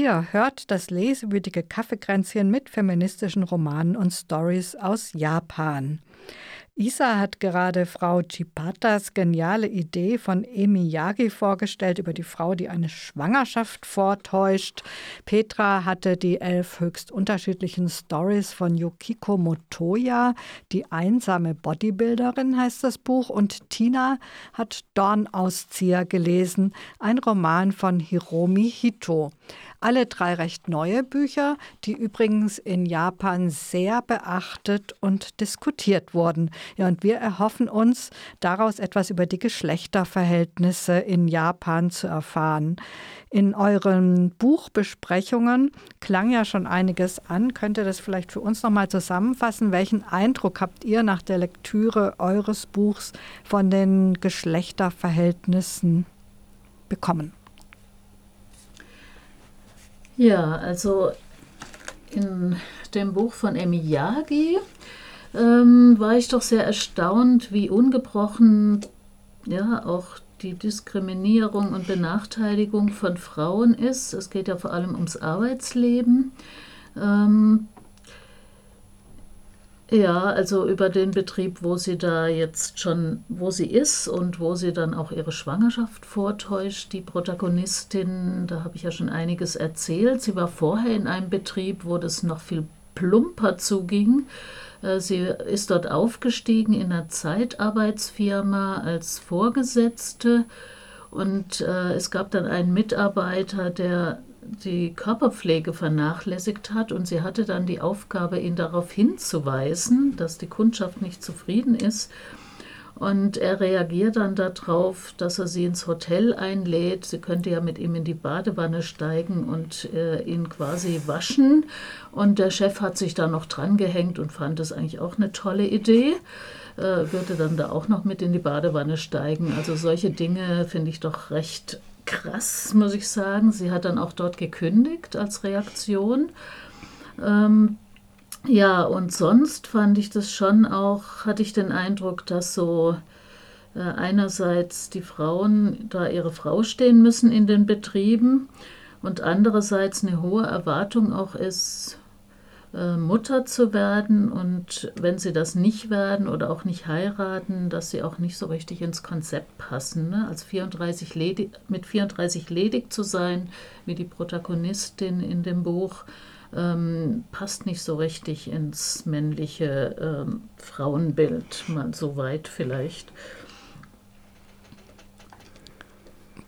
Ihr hört das lesewütige Kaffeekränzchen mit feministischen Romanen und Stories aus Japan. Isa hat gerade Frau Chipatas geniale Idee von Emi Yagi vorgestellt über die Frau, die eine Schwangerschaft vortäuscht. Petra hatte die elf höchst unterschiedlichen Stories von Yukiko Motoya, die einsame Bodybuilderin heißt das Buch. Und Tina hat Dornauszieher gelesen, ein Roman von Hiromi Hito. Alle drei recht neue Bücher, die übrigens in Japan sehr beachtet und diskutiert wurden. Ja, und wir erhoffen uns, daraus etwas über die Geschlechterverhältnisse in Japan zu erfahren. In euren Buchbesprechungen klang ja schon einiges an. Könnt ihr das vielleicht für uns nochmal zusammenfassen? Welchen Eindruck habt ihr nach der Lektüre eures Buchs von den Geschlechterverhältnissen bekommen? Ja, also in dem Buch von Emiyagi ähm, war ich doch sehr erstaunt, wie ungebrochen ja auch die Diskriminierung und Benachteiligung von Frauen ist. Es geht ja vor allem ums Arbeitsleben. Ähm, ja, also über den Betrieb, wo sie da jetzt schon, wo sie ist und wo sie dann auch ihre Schwangerschaft vortäuscht. Die Protagonistin, da habe ich ja schon einiges erzählt. Sie war vorher in einem Betrieb, wo das noch viel plumper zuging. Äh, sie ist dort aufgestiegen in einer Zeitarbeitsfirma als Vorgesetzte und äh, es gab dann einen Mitarbeiter, der die Körperpflege vernachlässigt hat und sie hatte dann die Aufgabe, ihn darauf hinzuweisen, dass die Kundschaft nicht zufrieden ist. Und er reagiert dann darauf, dass er sie ins Hotel einlädt. Sie könnte ja mit ihm in die Badewanne steigen und äh, ihn quasi waschen. Und der Chef hat sich da noch dran gehängt und fand das eigentlich auch eine tolle Idee. Äh, würde dann da auch noch mit in die Badewanne steigen. Also solche Dinge finde ich doch recht krass, muss ich sagen. Sie hat dann auch dort gekündigt als Reaktion. Ähm, ja, und sonst fand ich das schon auch, hatte ich den Eindruck, dass so äh, einerseits die Frauen da ihre Frau stehen müssen in den Betrieben und andererseits eine hohe Erwartung auch ist, Mutter zu werden und wenn sie das nicht werden oder auch nicht heiraten, dass sie auch nicht so richtig ins Konzept passen. Ne? Als 34 ledig, mit 34 ledig zu sein, wie die Protagonistin in dem Buch, ähm, passt nicht so richtig ins männliche ähm, Frauenbild, mal so weit vielleicht.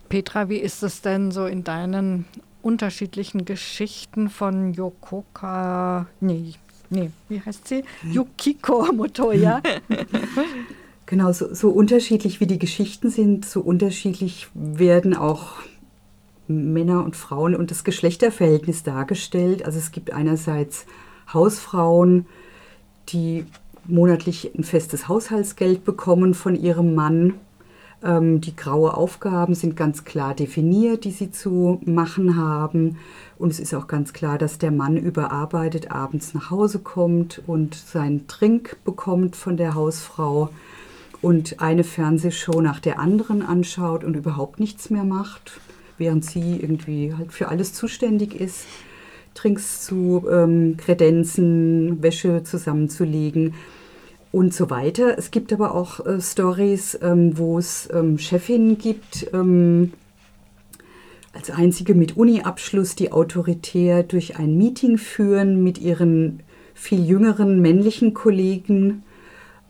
Petra, wie ist es denn so in deinen unterschiedlichen Geschichten von Yokoka, nee, nee, wie heißt sie? Yukiko Motoya. Genau, so, so unterschiedlich wie die Geschichten sind, so unterschiedlich werden auch Männer und Frauen und das Geschlechterverhältnis dargestellt. Also es gibt einerseits Hausfrauen, die monatlich ein festes Haushaltsgeld bekommen von ihrem Mann die graue Aufgaben sind ganz klar definiert, die sie zu machen haben. Und es ist auch ganz klar, dass der Mann überarbeitet abends nach Hause kommt und seinen Trink bekommt von der Hausfrau und eine Fernsehshow nach der anderen anschaut und überhaupt nichts mehr macht, während sie irgendwie halt für alles zuständig ist. Trinks zu ähm, kredenzen, Wäsche zusammenzulegen und so weiter. Es gibt aber auch äh, Stories, ähm, wo es ähm, Chefinnen gibt, ähm, als einzige mit Uni-Abschluss, die autoritär durch ein Meeting führen mit ihren viel jüngeren männlichen Kollegen.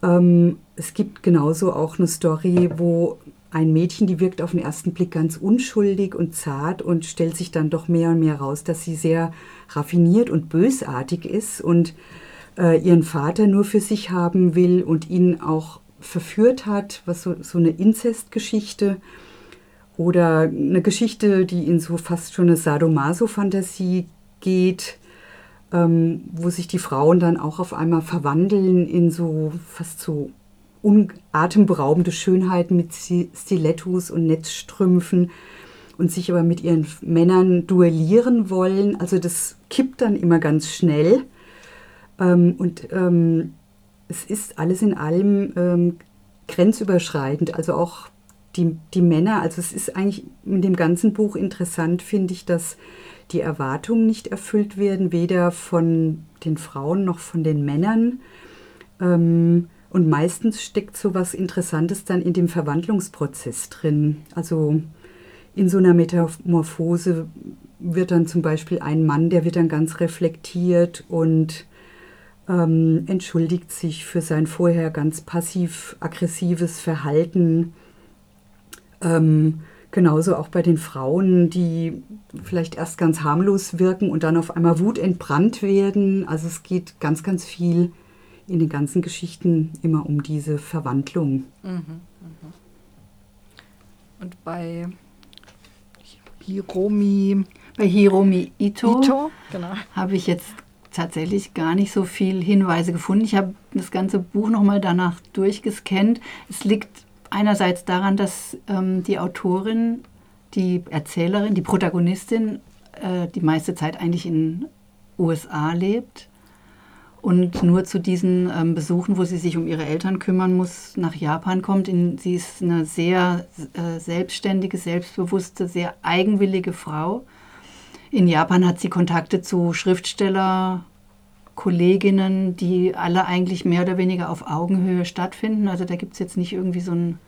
Ähm, es gibt genauso auch eine Story, wo ein Mädchen, die wirkt auf den ersten Blick ganz unschuldig und zart und stellt sich dann doch mehr und mehr raus, dass sie sehr raffiniert und bösartig ist und äh, ihren Vater nur für sich haben will und ihn auch verführt hat, was so, so eine Inzestgeschichte oder eine Geschichte, die in so fast schon eine Sadomaso-Fantasie geht, ähm, wo sich die Frauen dann auch auf einmal verwandeln in so fast so atemberaubende Schönheiten mit Stilettos und Netzstrümpfen und sich aber mit ihren Männern duellieren wollen. Also das kippt dann immer ganz schnell. Ähm, und ähm, es ist alles in allem ähm, grenzüberschreitend, also auch die, die Männer, also es ist eigentlich in dem ganzen Buch interessant, finde ich, dass die Erwartungen nicht erfüllt werden, weder von den Frauen noch von den Männern. Ähm, und meistens steckt so was Interessantes dann in dem Verwandlungsprozess drin. Also in so einer Metamorphose wird dann zum Beispiel ein Mann, der wird dann ganz reflektiert und ähm, entschuldigt sich für sein vorher ganz passiv-aggressives Verhalten. Ähm, genauso auch bei den Frauen, die vielleicht erst ganz harmlos wirken und dann auf einmal wutentbrannt werden. Also es geht ganz, ganz viel in den ganzen Geschichten immer um diese Verwandlung. Mhm, mhm. Und bei Hiromi. Bei Hiromi Ito, Ito genau. habe ich jetzt tatsächlich gar nicht so viel Hinweise gefunden. Ich habe das ganze Buch nochmal danach durchgescannt. Es liegt einerseits daran, dass ähm, die Autorin, die Erzählerin, die Protagonistin äh, die meiste Zeit eigentlich in USA lebt und nur zu diesen ähm, Besuchen, wo sie sich um ihre Eltern kümmern muss, nach Japan kommt. In, sie ist eine sehr äh, selbstständige, selbstbewusste, sehr eigenwillige Frau. In Japan hat sie Kontakte zu Schriftsteller, Kolleginnen, die alle eigentlich mehr oder weniger auf Augenhöhe stattfinden. Also da gibt es jetzt nicht irgendwie so ein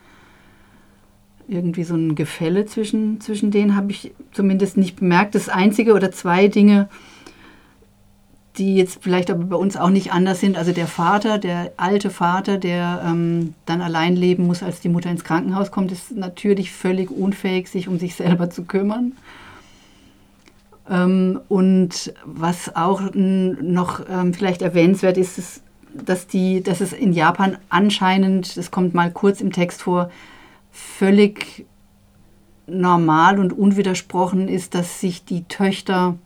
irgendwie so ein Gefälle zwischen, zwischen denen, habe ich zumindest nicht bemerkt. Das einzige oder zwei Dinge, die jetzt vielleicht aber bei uns auch nicht anders sind. Also der Vater, der alte Vater, der ähm, dann allein leben muss, als die Mutter ins Krankenhaus kommt, ist natürlich völlig unfähig, sich um sich selber zu kümmern. Ähm, und was auch noch ähm, vielleicht erwähnenswert ist, ist, dass, die, dass es in Japan anscheinend, das kommt mal kurz im Text vor, völlig normal und unwidersprochen ist, dass sich die Töchter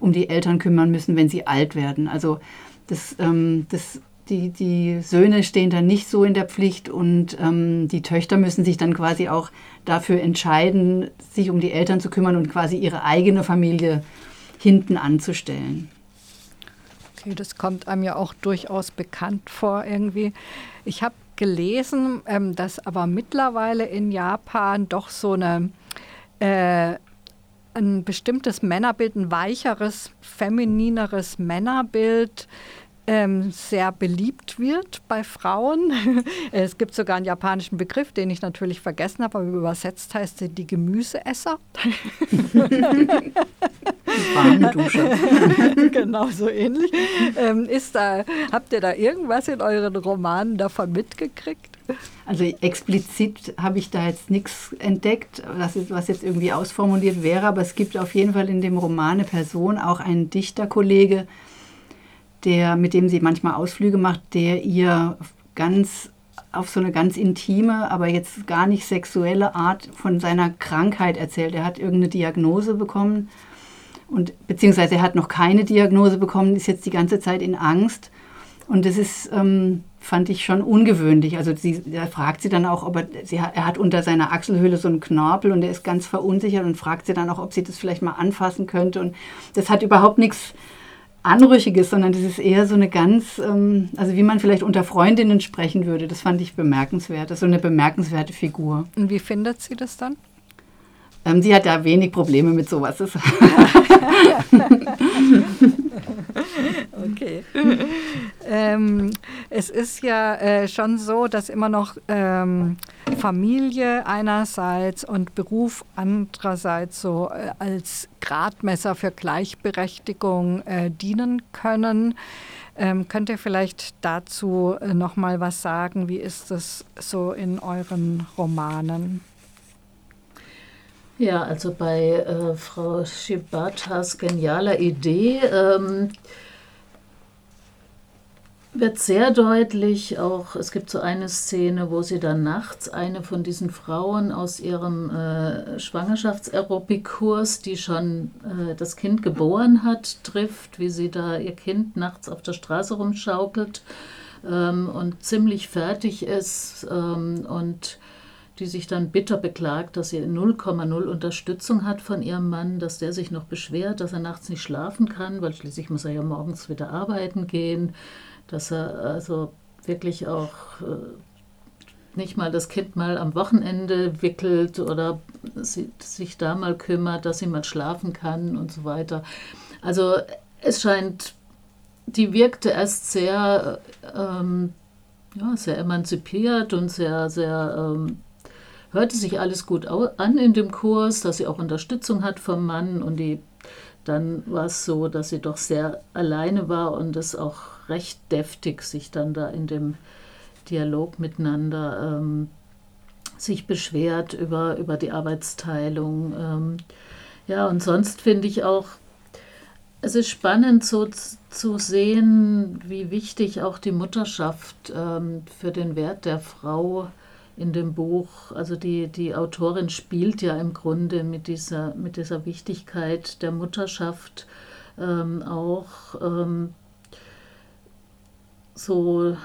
um die Eltern kümmern müssen, wenn sie alt werden. Also das, ähm, das, die, die Söhne stehen dann nicht so in der Pflicht und ähm, die Töchter müssen sich dann quasi auch dafür entscheiden, sich um die Eltern zu kümmern und quasi ihre eigene Familie hinten anzustellen. Okay, das kommt einem ja auch durchaus bekannt vor irgendwie. Ich habe gelesen, ähm, dass aber mittlerweile in Japan doch so eine äh, ein bestimmtes Männerbild, ein weicheres, feminineres Männerbild ähm, sehr beliebt wird bei Frauen. es gibt sogar einen japanischen Begriff, den ich natürlich vergessen habe, aber übersetzt heißt sie die Gemüseesser. Genau so ähnlich. Ähm, ist da, habt ihr da irgendwas in euren Romanen davon mitgekriegt? Also explizit habe ich da jetzt nichts entdeckt, was jetzt irgendwie ausformuliert wäre, aber es gibt auf jeden Fall in dem Roman eine Person, auch einen Dichterkollege, der, mit dem sie manchmal Ausflüge macht, der ihr ganz auf so eine ganz intime, aber jetzt gar nicht sexuelle Art von seiner Krankheit erzählt. Er hat irgendeine Diagnose bekommen und beziehungsweise er hat noch keine Diagnose bekommen, ist jetzt die ganze Zeit in Angst. Und das ist, ähm, fand ich schon ungewöhnlich. Also sie, er fragt sie dann auch, ob er, sie, er hat unter seiner Achselhöhle so einen Knorpel und er ist ganz verunsichert und fragt sie dann auch, ob sie das vielleicht mal anfassen könnte. Und das hat überhaupt nichts Anrüchiges, sondern das ist eher so eine ganz, ähm, also wie man vielleicht unter Freundinnen sprechen würde. Das fand ich bemerkenswert. Das ist so eine bemerkenswerte Figur. Und wie findet sie das dann? Ähm, sie hat da wenig Probleme mit sowas. okay. ähm, es ist ja äh, schon so, dass immer noch ähm, Familie einerseits und Beruf andererseits so äh, als Gradmesser für Gleichberechtigung äh, dienen können. Ähm, könnt ihr vielleicht dazu äh, noch mal was sagen? Wie ist es so in euren Romanen? Ja, also bei äh, Frau Shibatas genialer Idee ähm, wird sehr deutlich auch, es gibt so eine Szene, wo sie dann nachts eine von diesen Frauen aus ihrem äh, Schwangerschaftsaerobikkurs, die schon äh, das Kind geboren hat, trifft, wie sie da ihr Kind nachts auf der Straße rumschaukelt ähm, und ziemlich fertig ist ähm, und die sich dann bitter beklagt, dass sie 0,0 Unterstützung hat von ihrem Mann, dass der sich noch beschwert, dass er nachts nicht schlafen kann, weil schließlich muss er ja morgens wieder arbeiten gehen, dass er also wirklich auch äh, nicht mal das Kind mal am Wochenende wickelt oder sich da mal kümmert, dass sie mal schlafen kann und so weiter. Also es scheint, die wirkte erst sehr, ähm, ja, sehr emanzipiert und sehr, sehr, ähm, hörte sich alles gut an in dem Kurs, dass sie auch Unterstützung hat vom Mann und die, dann war es so, dass sie doch sehr alleine war und es auch recht deftig sich dann da in dem Dialog miteinander ähm, sich beschwert über, über die Arbeitsteilung. Ähm, ja, und sonst finde ich auch, es ist spannend so zu sehen, wie wichtig auch die Mutterschaft ähm, für den Wert der Frau in dem Buch, also die, die Autorin spielt ja im Grunde mit dieser, mit dieser Wichtigkeit der Mutterschaft ähm, auch ähm, so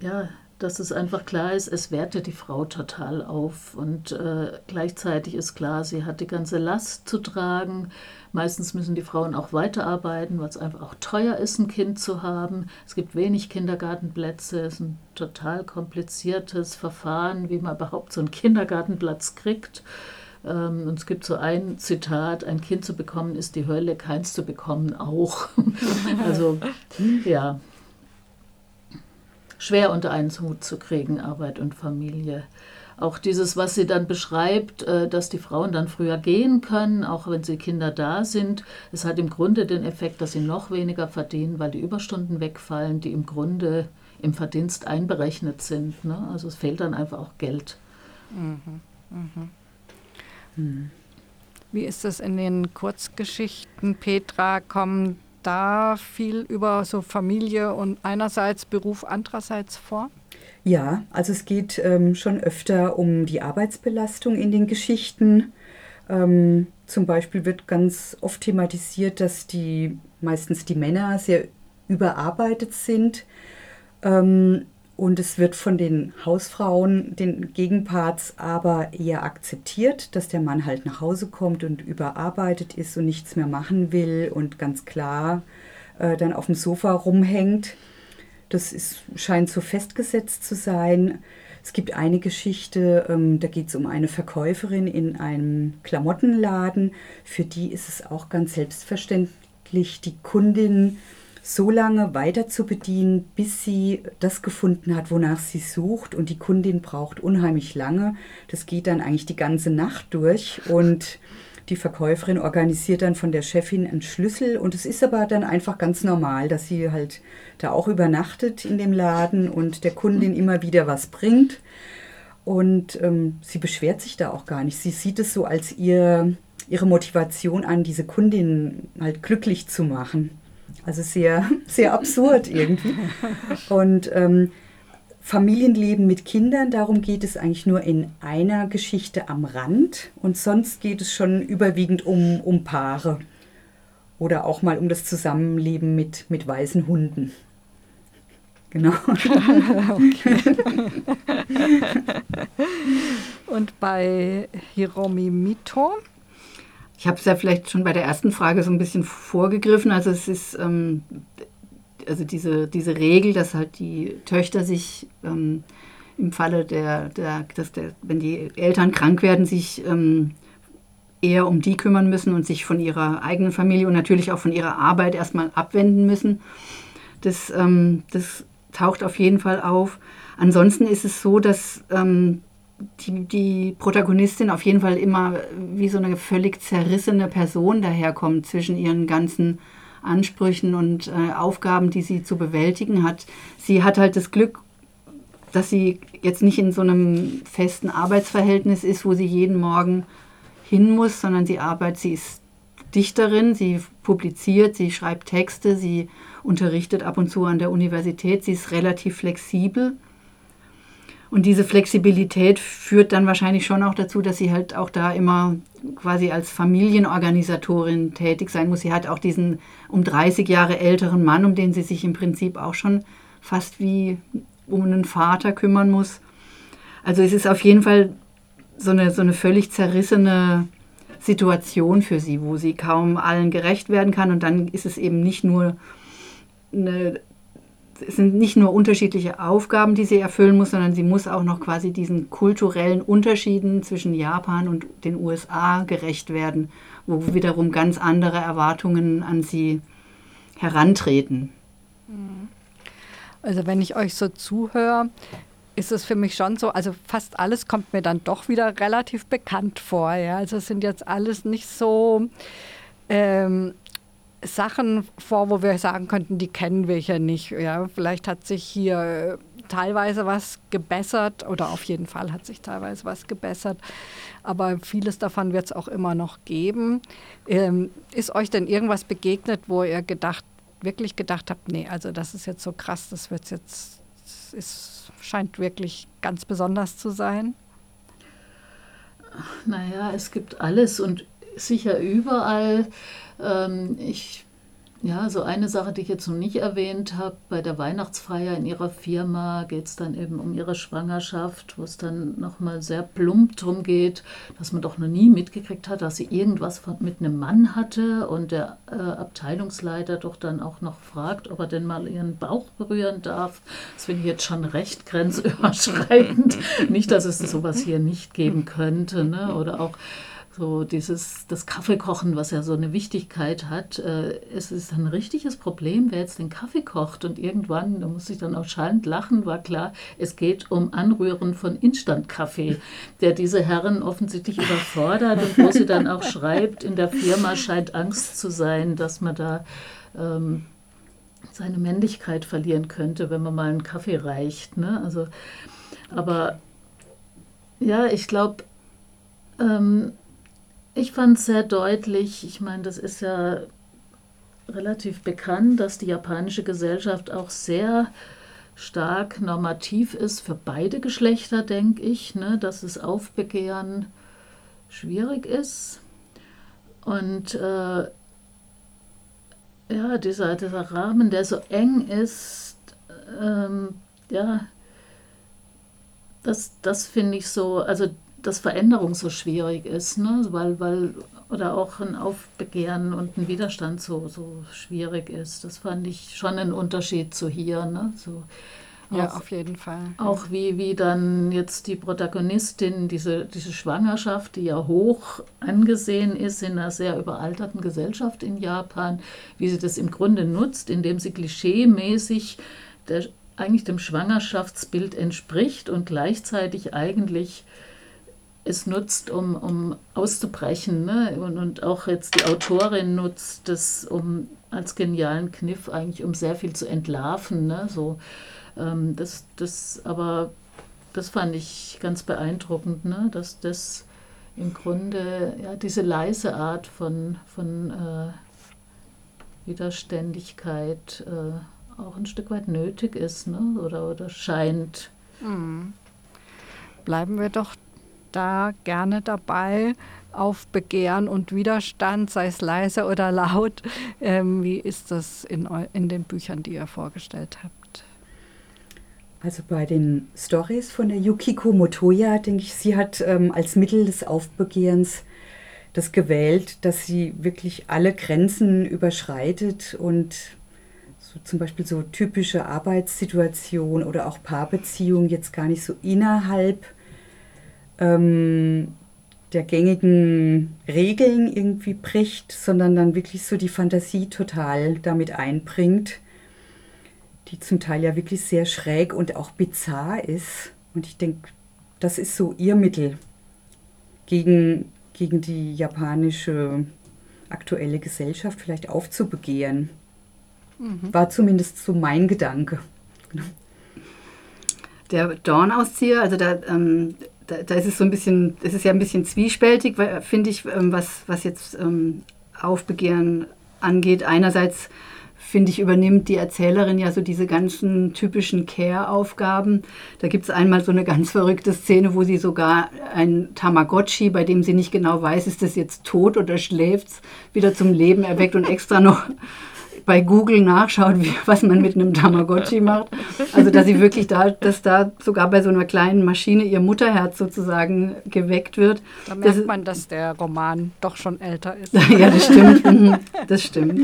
ja, dass es einfach klar ist, es wertet die Frau total auf. Und äh, gleichzeitig ist klar, sie hat die ganze Last zu tragen. Meistens müssen die Frauen auch weiterarbeiten, weil es einfach auch teuer ist, ein Kind zu haben. Es gibt wenig Kindergartenplätze. Es ist ein total kompliziertes Verfahren, wie man überhaupt so einen Kindergartenplatz kriegt. Ähm, und es gibt so ein Zitat, ein Kind zu bekommen ist die Hölle, keins zu bekommen auch. also ja, schwer unter einen Hut zu kriegen, Arbeit und Familie. Auch dieses, was sie dann beschreibt, äh, dass die Frauen dann früher gehen können, auch wenn sie Kinder da sind, es hat im Grunde den Effekt, dass sie noch weniger verdienen, weil die Überstunden wegfallen, die im Grunde im Verdienst einberechnet sind. Ne? Also es fehlt dann einfach auch Geld. Mhm. Mhm. Hm. Wie ist das in den Kurzgeschichten, Petra? Kommen da viel über so Familie und einerseits Beruf, andererseits vor? Ja, also es geht ähm, schon öfter um die Arbeitsbelastung in den Geschichten. Ähm, zum Beispiel wird ganz oft thematisiert, dass die meistens die Männer sehr überarbeitet sind. Ähm, und es wird von den Hausfrauen, den Gegenparts, aber eher akzeptiert, dass der Mann halt nach Hause kommt und überarbeitet ist und nichts mehr machen will und ganz klar äh, dann auf dem Sofa rumhängt. Das ist, scheint so festgesetzt zu sein. Es gibt eine Geschichte, ähm, da geht es um eine Verkäuferin in einem Klamottenladen. Für die ist es auch ganz selbstverständlich, die Kundin so lange weiter zu bedienen, bis sie das gefunden hat, wonach sie sucht. Und die Kundin braucht unheimlich lange. Das geht dann eigentlich die ganze Nacht durch. Und die Verkäuferin organisiert dann von der Chefin einen Schlüssel. Und es ist aber dann einfach ganz normal, dass sie halt da auch übernachtet in dem Laden und der Kundin immer wieder was bringt. Und ähm, sie beschwert sich da auch gar nicht. Sie sieht es so als ihr, ihre Motivation an, diese Kundin halt glücklich zu machen. Also sehr, sehr absurd irgendwie. Und ähm, Familienleben mit Kindern, darum geht es eigentlich nur in einer Geschichte am Rand. Und sonst geht es schon überwiegend um, um Paare. Oder auch mal um das Zusammenleben mit, mit weißen Hunden. Genau. Und bei Hiromi Mito ich habe es ja vielleicht schon bei der ersten Frage so ein bisschen vorgegriffen. Also es ist ähm, also diese, diese Regel, dass halt die Töchter sich ähm, im Falle der, der, dass der, wenn die Eltern krank werden, sich ähm, eher um die kümmern müssen und sich von ihrer eigenen Familie und natürlich auch von ihrer Arbeit erstmal abwenden müssen. Das, ähm, das taucht auf jeden Fall auf. Ansonsten ist es so, dass ähm, die, die Protagonistin auf jeden Fall immer wie so eine völlig zerrissene Person daherkommt zwischen ihren ganzen Ansprüchen und äh, Aufgaben, die sie zu bewältigen hat. Sie hat halt das Glück, dass sie jetzt nicht in so einem festen Arbeitsverhältnis ist, wo sie jeden Morgen hin muss, sondern sie arbeitet, sie ist Dichterin, sie publiziert, sie schreibt Texte, sie unterrichtet ab und zu an der Universität, sie ist relativ flexibel und diese Flexibilität führt dann wahrscheinlich schon auch dazu, dass sie halt auch da immer quasi als Familienorganisatorin tätig sein muss. Sie hat auch diesen um 30 Jahre älteren Mann, um den sie sich im Prinzip auch schon fast wie um einen Vater kümmern muss. Also es ist auf jeden Fall so eine, so eine völlig zerrissene Situation für sie, wo sie kaum allen gerecht werden kann. Und dann ist es eben nicht nur eine es sind nicht nur unterschiedliche Aufgaben, die sie erfüllen muss, sondern sie muss auch noch quasi diesen kulturellen Unterschieden zwischen Japan und den USA gerecht werden, wo wiederum ganz andere Erwartungen an sie herantreten. Also wenn ich euch so zuhöre, ist es für mich schon so, also fast alles kommt mir dann doch wieder relativ bekannt vor. Ja? Also es sind jetzt alles nicht so ähm, Sachen vor, wo wir sagen könnten, die kennen wir hier nicht. Ja? Vielleicht hat sich hier äh, teilweise was gebessert oder auf jeden Fall hat sich teilweise was gebessert. Aber vieles davon wird es auch immer noch geben. Ähm, ist euch denn irgendwas begegnet, wo ihr gedacht, wirklich gedacht habt, nee, also das ist jetzt so krass, das wird jetzt, ist, scheint wirklich ganz besonders zu sein? Naja, es gibt alles und sicher überall. Ähm, ich ja, so eine Sache, die ich jetzt noch nicht erwähnt habe, bei der Weihnachtsfeier in ihrer Firma geht es dann eben um ihre Schwangerschaft, wo es dann nochmal sehr plump drum geht, dass man doch noch nie mitgekriegt hat, dass sie irgendwas von, mit einem Mann hatte und der äh, Abteilungsleiter doch dann auch noch fragt, ob er denn mal ihren Bauch berühren darf. Das finde ich jetzt schon recht grenzüberschreitend. nicht, dass es sowas hier nicht geben könnte. Ne? Oder auch so dieses, das Kaffeekochen, was ja so eine Wichtigkeit hat, äh, es ist ein richtiges Problem, wer jetzt den Kaffee kocht. Und irgendwann, da muss ich dann auch schallend lachen, war klar, es geht um Anrühren von Instant-Kaffee, der diese Herren offensichtlich überfordert und wo sie dann auch schreibt, in der Firma scheint Angst zu sein, dass man da ähm, seine Männlichkeit verlieren könnte, wenn man mal einen Kaffee reicht. Ne? Also, aber ja, ich glaube, ähm, ich fand es sehr deutlich, ich meine, das ist ja relativ bekannt, dass die japanische Gesellschaft auch sehr stark normativ ist für beide Geschlechter, denke ich, ne? dass das Aufbegehren schwierig ist. Und äh, ja, dieser, dieser Rahmen, der so eng ist, ähm, ja, das, das finde ich so, also dass Veränderung so schwierig ist, ne? weil, weil, oder auch ein Aufbegehren und ein Widerstand so, so schwierig ist. Das fand ich schon ein Unterschied zu hier. Ne? So, ja, auf jeden Fall. Auch wie, wie dann jetzt die Protagonistin, diese, diese Schwangerschaft, die ja hoch angesehen ist in einer sehr überalterten Gesellschaft in Japan, wie sie das im Grunde nutzt, indem sie klischeemäßig der, eigentlich dem Schwangerschaftsbild entspricht und gleichzeitig eigentlich es nutzt, um, um auszubrechen. Ne? Und, und auch jetzt die Autorin nutzt das um als genialen Kniff eigentlich, um sehr viel zu entlarven. Ne? So, ähm, das, das, aber das fand ich ganz beeindruckend, ne? dass das im Grunde ja, diese leise Art von, von äh, Widerständigkeit äh, auch ein Stück weit nötig ist ne? oder, oder scheint. Mhm. Bleiben wir doch da gerne dabei auf Begehren und Widerstand, sei es leise oder laut. Ähm, wie ist das in, in den Büchern, die ihr vorgestellt habt? Also bei den Stories von der Yukiko Motoya, denke ich, sie hat ähm, als Mittel des Aufbegehrens das gewählt, dass sie wirklich alle Grenzen überschreitet und so zum Beispiel so typische Arbeitssituationen oder auch Paarbeziehungen jetzt gar nicht so innerhalb ähm, der gängigen Regeln irgendwie bricht, sondern dann wirklich so die Fantasie total damit einbringt, die zum Teil ja wirklich sehr schräg und auch bizarr ist. Und ich denke, das ist so ihr Mittel gegen, gegen die japanische aktuelle Gesellschaft vielleicht aufzubegehren. Mhm. War zumindest so mein Gedanke. Der Dornauszieher, also da ähm, da, da, ist es so ein bisschen, es ist ja ein bisschen zwiespältig, finde ich, ähm, was, was jetzt ähm, Aufbegehren angeht. Einerseits finde ich, übernimmt die Erzählerin ja so diese ganzen typischen Care-Aufgaben. Da gibt es einmal so eine ganz verrückte Szene, wo sie sogar ein Tamagotchi, bei dem sie nicht genau weiß, ist das jetzt tot oder schläft, wieder zum Leben erweckt und extra noch bei Google nachschaut, wie, was man mit einem Tamagotchi macht. Also dass sie wirklich da, dass da sogar bei so einer kleinen Maschine ihr Mutterherz sozusagen geweckt wird. Da merkt das, man, dass der Roman doch schon älter ist. ja, das stimmt. Das stimmt.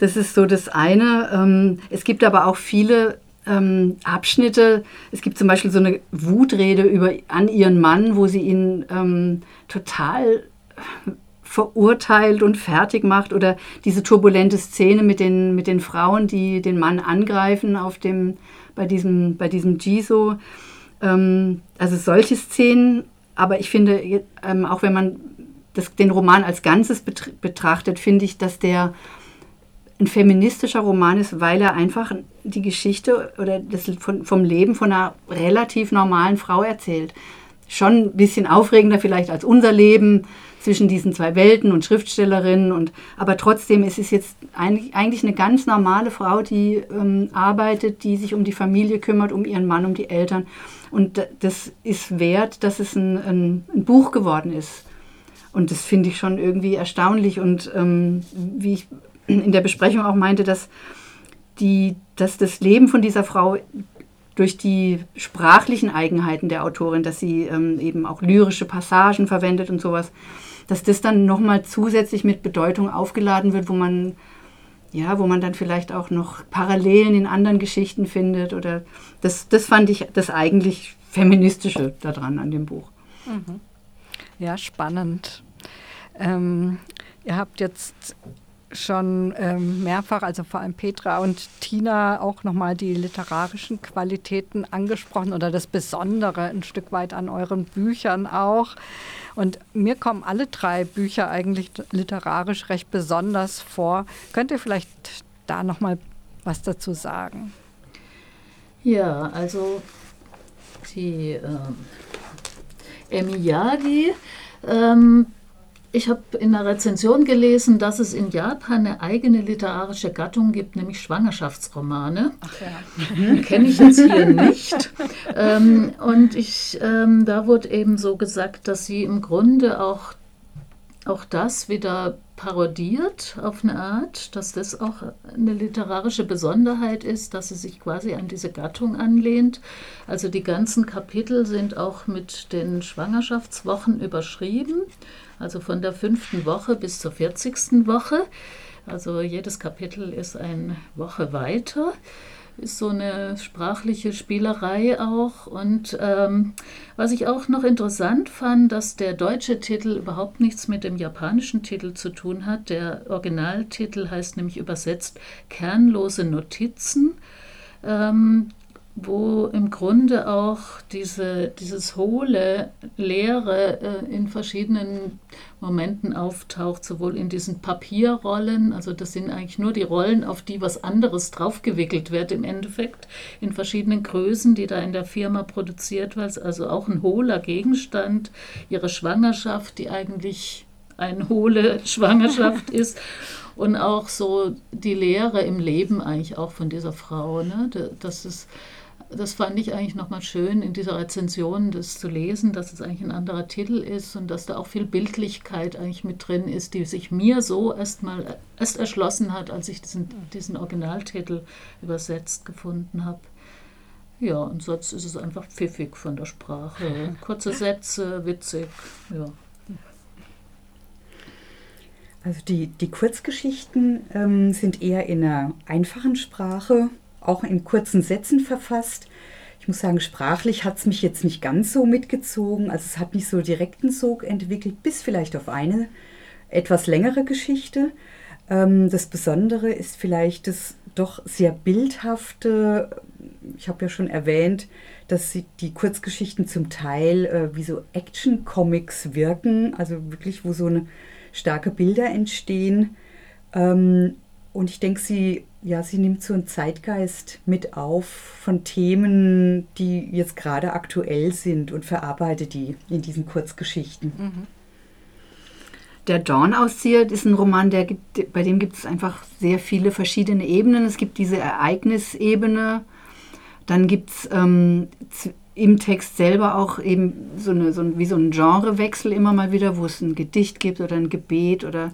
Das ist so das eine. Ähm, es gibt aber auch viele ähm, Abschnitte. Es gibt zum Beispiel so eine Wutrede über, an ihren Mann, wo sie ihn ähm, total verurteilt und fertig macht oder diese turbulente Szene mit den, mit den Frauen, die den Mann angreifen auf dem, bei diesem, bei diesem Jiso. Ähm, also solche Szenen, aber ich finde, ähm, auch wenn man das, den Roman als Ganzes betrachtet, finde ich, dass der ein feministischer Roman ist, weil er einfach die Geschichte oder das vom Leben von einer relativ normalen Frau erzählt. Schon ein bisschen aufregender vielleicht als unser Leben zwischen diesen zwei Welten und Schriftstellerinnen. Und, aber trotzdem ist es jetzt eigentlich, eigentlich eine ganz normale Frau, die ähm, arbeitet, die sich um die Familie kümmert, um ihren Mann, um die Eltern. Und das ist wert, dass es ein, ein, ein Buch geworden ist. Und das finde ich schon irgendwie erstaunlich. Und ähm, wie ich in der Besprechung auch meinte, dass, die, dass das Leben von dieser Frau durch die sprachlichen Eigenheiten der Autorin, dass sie ähm, eben auch lyrische Passagen verwendet und sowas, dass das dann nochmal zusätzlich mit Bedeutung aufgeladen wird, wo man, ja, wo man dann vielleicht auch noch Parallelen in anderen Geschichten findet. Oder das, das fand ich das eigentlich Feministische daran an dem Buch. Mhm. Ja, spannend. Ähm, ihr habt jetzt schon ähm, mehrfach, also vor allem Petra und Tina, auch nochmal die literarischen Qualitäten angesprochen oder das Besondere ein Stück weit an euren Büchern auch. Und mir kommen alle drei Bücher eigentlich literarisch recht besonders vor. Könnt ihr vielleicht da nochmal was dazu sagen? Ja, also die äh, Emiyagi ähm, ich habe in der Rezension gelesen, dass es in Japan eine eigene literarische Gattung gibt, nämlich Schwangerschaftsromane. Ach ja. Kenne ich jetzt hier nicht. Ähm, und ich, ähm, da wurde eben so gesagt, dass sie im Grunde auch, auch das wieder parodiert auf eine Art, dass das auch eine literarische Besonderheit ist, dass sie sich quasi an diese Gattung anlehnt. Also die ganzen Kapitel sind auch mit den Schwangerschaftswochen überschrieben also von der fünften Woche bis zur 40. Woche. Also jedes Kapitel ist eine Woche weiter. Ist so eine sprachliche Spielerei auch. Und ähm, was ich auch noch interessant fand, dass der deutsche Titel überhaupt nichts mit dem japanischen Titel zu tun hat. Der Originaltitel heißt nämlich übersetzt Kernlose Notizen. Ähm, wo im Grunde auch diese, dieses hohle, leere äh, in verschiedenen Momenten auftaucht, sowohl in diesen Papierrollen, also das sind eigentlich nur die Rollen, auf die was anderes draufgewickelt wird im Endeffekt, in verschiedenen Größen, die da in der Firma produziert wird, also auch ein hohler Gegenstand, ihre Schwangerschaft, die eigentlich eine hohle Schwangerschaft ist und auch so die Lehre im Leben eigentlich auch von dieser Frau, ne? das ist das fand ich eigentlich nochmal schön in dieser Rezension, das zu lesen, dass es eigentlich ein anderer Titel ist und dass da auch viel Bildlichkeit eigentlich mit drin ist, die sich mir so erst mal erst erschlossen hat, als ich diesen, diesen Originaltitel übersetzt gefunden habe. Ja, und sonst ist es einfach pfiffig von der Sprache. Kurze Sätze, witzig, ja. Also die, die Kurzgeschichten ähm, sind eher in einer einfachen Sprache auch in kurzen Sätzen verfasst. Ich muss sagen, sprachlich hat es mich jetzt nicht ganz so mitgezogen. Also es hat nicht so direkten Sog entwickelt, bis vielleicht auf eine etwas längere Geschichte. Ähm, das Besondere ist vielleicht das doch sehr bildhafte. Ich habe ja schon erwähnt, dass die Kurzgeschichten zum Teil äh, wie so Action-Comics wirken, also wirklich, wo so eine starke Bilder entstehen. Ähm, und ich denke, sie ja, sie nimmt so einen Zeitgeist mit auf von Themen, die jetzt gerade aktuell sind und verarbeitet die in diesen Kurzgeschichten. Mhm. Der Dornauszieher ist ein Roman, der gibt, bei dem gibt es einfach sehr viele verschiedene Ebenen. Es gibt diese Ereignisebene, dann gibt es ähm, im Text selber auch eben so, eine, so ein, wie so ein Genrewechsel immer mal wieder, wo es ein Gedicht gibt oder ein Gebet oder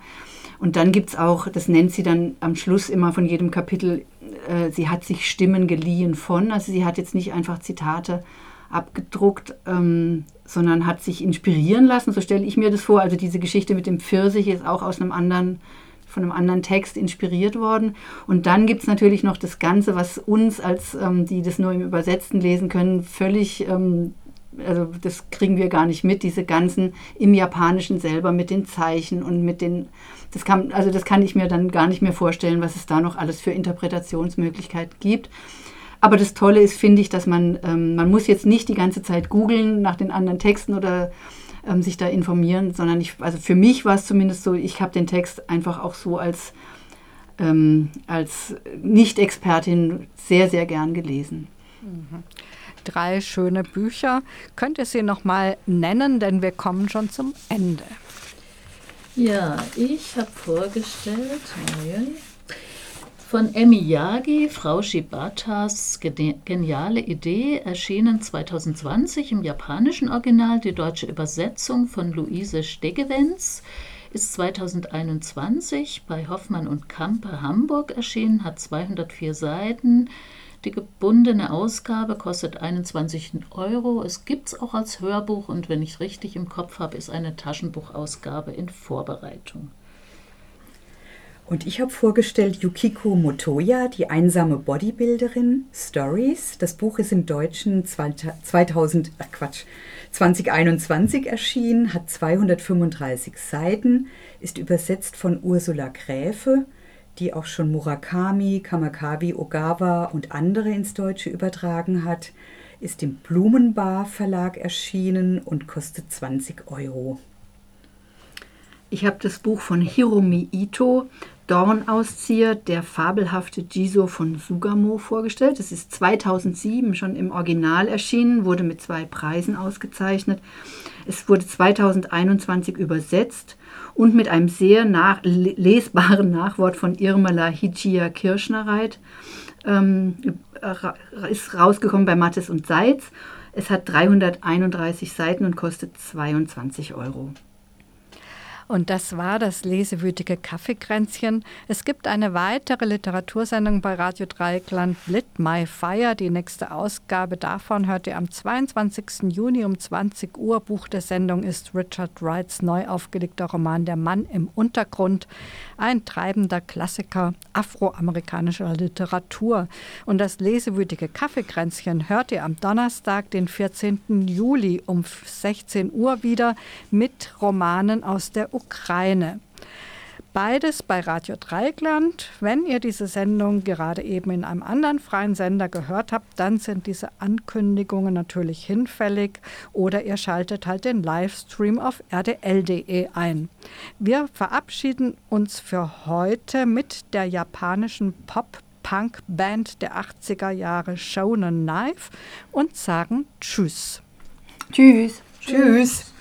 und dann gibt es auch, das nennt sie dann am Schluss immer von jedem Kapitel, äh, sie hat sich Stimmen geliehen von. Also sie hat jetzt nicht einfach Zitate abgedruckt, ähm, sondern hat sich inspirieren lassen. So stelle ich mir das vor. Also diese Geschichte mit dem Pfirsich ist auch aus einem anderen von einem anderen Text inspiriert worden. Und dann gibt es natürlich noch das Ganze, was uns als ähm, die das nur im Übersetzten lesen können, völlig ähm, also das kriegen wir gar nicht mit, diese ganzen im Japanischen selber mit den Zeichen und mit den, das kann, also das kann ich mir dann gar nicht mehr vorstellen, was es da noch alles für Interpretationsmöglichkeiten gibt. Aber das Tolle ist, finde ich, dass man, ähm, man muss jetzt nicht die ganze Zeit googeln nach den anderen Texten oder ähm, sich da informieren, sondern ich, also für mich war es zumindest so, ich habe den Text einfach auch so als, ähm, als Nicht-Expertin sehr, sehr gern gelesen. Mhm drei schöne Bücher. Könnt ihr sie noch mal nennen, denn wir kommen schon zum Ende. Ja, ich habe vorgestellt von Emi Yagi, Frau Shibatas geniale Idee, erschienen 2020 im japanischen Original. Die deutsche Übersetzung von Luise Stegewens ist 2021 bei Hoffmann und Kampe Hamburg erschienen, hat 204 Seiten. Die gebundene Ausgabe kostet 21 Euro. Es gibt es auch als Hörbuch und wenn ich richtig im Kopf habe, ist eine Taschenbuchausgabe in Vorbereitung. Und ich habe vorgestellt Yukiko Motoya, die einsame Bodybuilderin, Stories. Das Buch ist im Deutschen 2000, ach Quatsch, 2021 erschienen, hat 235 Seiten, ist übersetzt von Ursula Gräfe die auch schon Murakami, Kamakawi, Ogawa und andere ins Deutsche übertragen hat, ist im Blumenbar Verlag erschienen und kostet 20 Euro. Ich habe das Buch von Hiromi Ito, Dornauszieher, der fabelhafte Jiso von Sugamo vorgestellt. Es ist 2007 schon im Original erschienen, wurde mit zwei Preisen ausgezeichnet. Es wurde 2021 übersetzt und mit einem sehr nach, lesbaren Nachwort von Irmela Higia Kirschnerreit ähm, ist rausgekommen bei Mattes und Seitz. Es hat 331 Seiten und kostet 22 Euro. Und das war das lesewütige Kaffeekränzchen. Es gibt eine weitere Literatursendung bei Radio Dreieckland, Lit My Fire. Die nächste Ausgabe davon hört ihr am 22. Juni um 20 Uhr. Buch der Sendung ist Richard Wrights neu aufgelegter Roman Der Mann im Untergrund. Ein treibender Klassiker afroamerikanischer Literatur. Und das lesewütige Kaffeekränzchen hört ihr am Donnerstag, den 14. Juli um 16 Uhr wieder mit Romanen aus der Ukraine. Beides bei Radio Dreigland. Wenn ihr diese Sendung gerade eben in einem anderen freien Sender gehört habt, dann sind diese Ankündigungen natürlich hinfällig oder ihr schaltet halt den Livestream auf rdl.de ein. Wir verabschieden uns für heute mit der japanischen Pop-Punk-Band der 80er Jahre Shonen Knife und sagen Tschüss. Tschüss. Tschüss.